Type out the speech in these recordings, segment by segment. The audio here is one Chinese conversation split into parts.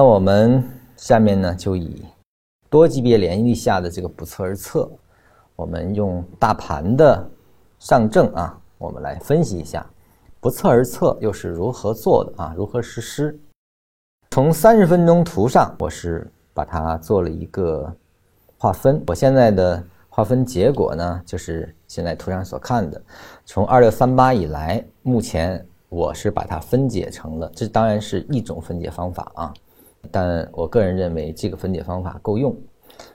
那我们下面呢，就以多级别联立下的这个不测而测，我们用大盘的上证啊，我们来分析一下不测而测又是如何做的啊，如何实施。从三十分钟图上，我是把它做了一个划分。我现在的划分结果呢，就是现在图上所看的。从二六三八以来，目前我是把它分解成了，这当然是一种分解方法啊，但我个人认为这个分解方法够用。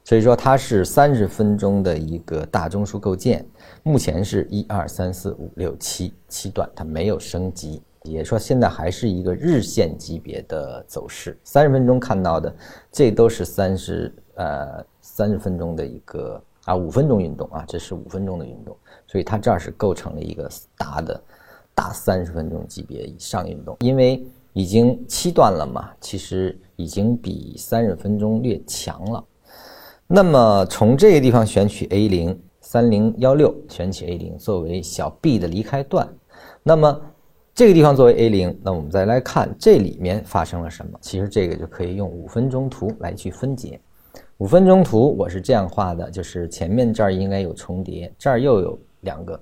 所以说它是三十分钟的一个大中枢构建，目前是一二三四五六七七段，它没有升级。也说现在还是一个日线级别的走势，三十分钟看到的，这都是三十呃三十分钟的一个啊五分钟运动啊，这是五分钟的运动，所以它这儿是构成了一个大的大三十分钟级别以上运动，因为已经七段了嘛，其实已经比三十分钟略强了。那么从这个地方选取 A 零三零幺六，选取 A 零作为小 B 的离开段，那么。这个地方作为 A 零，那我们再来看这里面发生了什么。其实这个就可以用五分钟图来去分解。五分钟图我是这样画的，就是前面这儿应该有重叠，这儿又有两个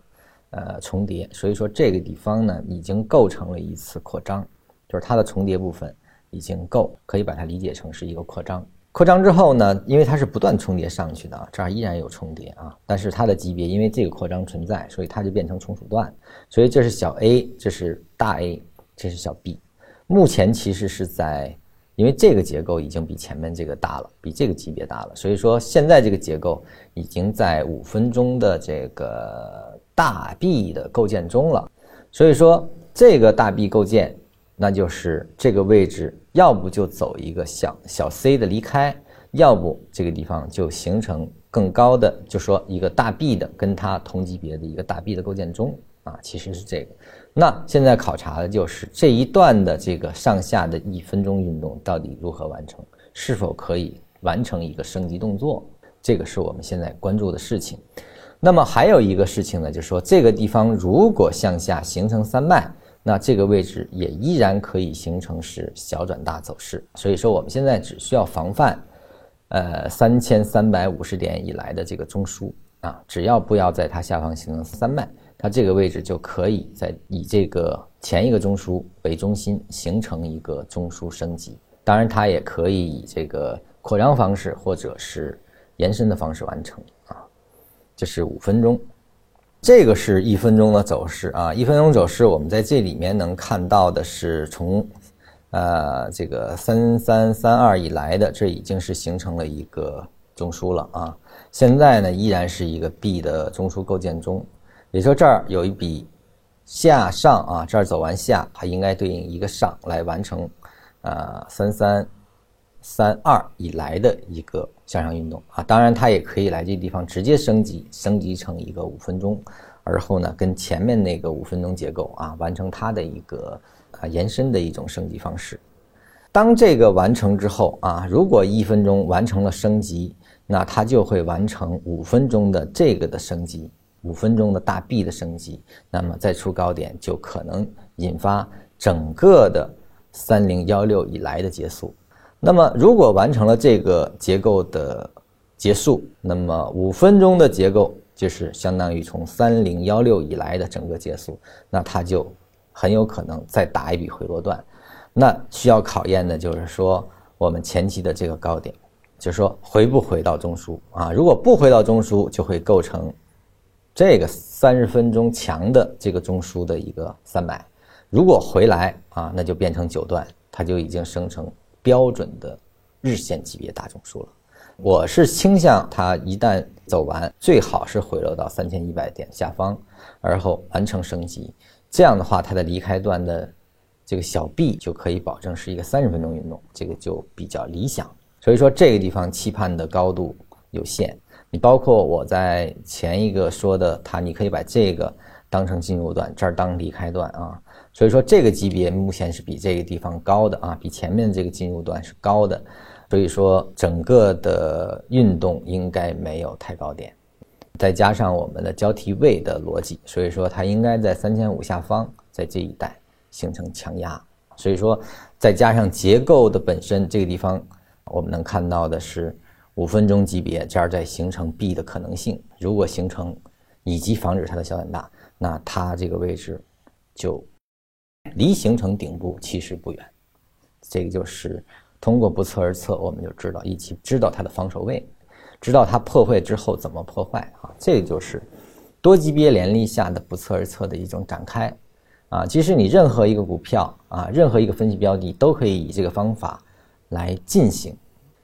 呃重叠，所以说这个地方呢已经构成了一次扩张，就是它的重叠部分已经够，可以把它理解成是一个扩张。扩张之后呢，因为它是不断重叠上去的啊，这儿依然有重叠啊，但是它的级别因为这个扩张存在，所以它就变成从属段，所以这是小 a，这是大 A，这是小 b。目前其实是在，因为这个结构已经比前面这个大了，比这个级别大了，所以说现在这个结构已经在五分钟的这个大 B 的构建中了，所以说这个大 B 构建。那就是这个位置，要不就走一个小小 c 的离开，要不这个地方就形成更高的，就说一个大 B 的跟它同级别的一个大 B 的构建中啊，其实是这个。那现在考察的就是这一段的这个上下的一分钟运动到底如何完成，是否可以完成一个升级动作，这个是我们现在关注的事情。那么还有一个事情呢，就是说这个地方如果向下形成三脉。那这个位置也依然可以形成是小转大走势，所以说我们现在只需要防范，呃三千三百五十点以来的这个中枢啊，只要不要在它下方形成三脉，它这个位置就可以在以这个前一个中枢为中心形成一个中枢升级。当然，它也可以以这个扩张方式或者是延伸的方式完成啊。这是五分钟。这个是一分钟的走势啊，一分钟走势，我们在这里面能看到的是从，呃，这个三三三二以来的，这已经是形成了一个中枢了啊。现在呢，依然是一个 B 的中枢构建中，也就这儿有一笔下上啊，这儿走完下，它应该对应一个上来完成，呃，三三三二以来的一个。向上运动啊，当然它也可以来这个地方直接升级，升级成一个五分钟，而后呢跟前面那个五分钟结构啊完成它的一个啊延伸的一种升级方式。当这个完成之后啊，如果一分钟完成了升级，那它就会完成五分钟的这个的升级，五分钟的大 B 的升级，那么再出高点就可能引发整个的三零幺六以来的结束。那么，如果完成了这个结构的结束，那么五分钟的结构就是相当于从三零幺六以来的整个结束，那它就很有可能再打一笔回落段。那需要考验的就是说，我们前期的这个高点，就是说回不回到中枢啊？如果不回到中枢，就会构成这个三十分钟强的这个中枢的一个三百；如果回来啊，那就变成九段，它就已经生成。标准的日线级别大中枢了，我是倾向它一旦走完，最好是回落到三千一百点下方，而后完成升级。这样的话，它的离开段的这个小 B 就可以保证是一个三十分钟运动，这个就比较理想。所以说这个地方期盼的高度有限。你包括我在前一个说的，它你可以把这个当成进入段，这儿当离开段啊。所以说这个级别目前是比这个地方高的啊，比前面这个进入段是高的，所以说整个的运动应该没有太高点，再加上我们的交替位的逻辑，所以说它应该在三千五下方，在这一带形成强压。所以说再加上结构的本身，这个地方我们能看到的是五分钟级别这儿在形成 B 的可能性。如果形成，以及防止它的小胆大，那它这个位置就离形成顶部其实不远。这个就是通过不测而测，我们就知道一起知道它的防守位，知道它破坏之后怎么破坏啊。这个就是多级别连立下的不测而测的一种展开啊。其实你任何一个股票啊，任何一个分析标的都可以以这个方法来进行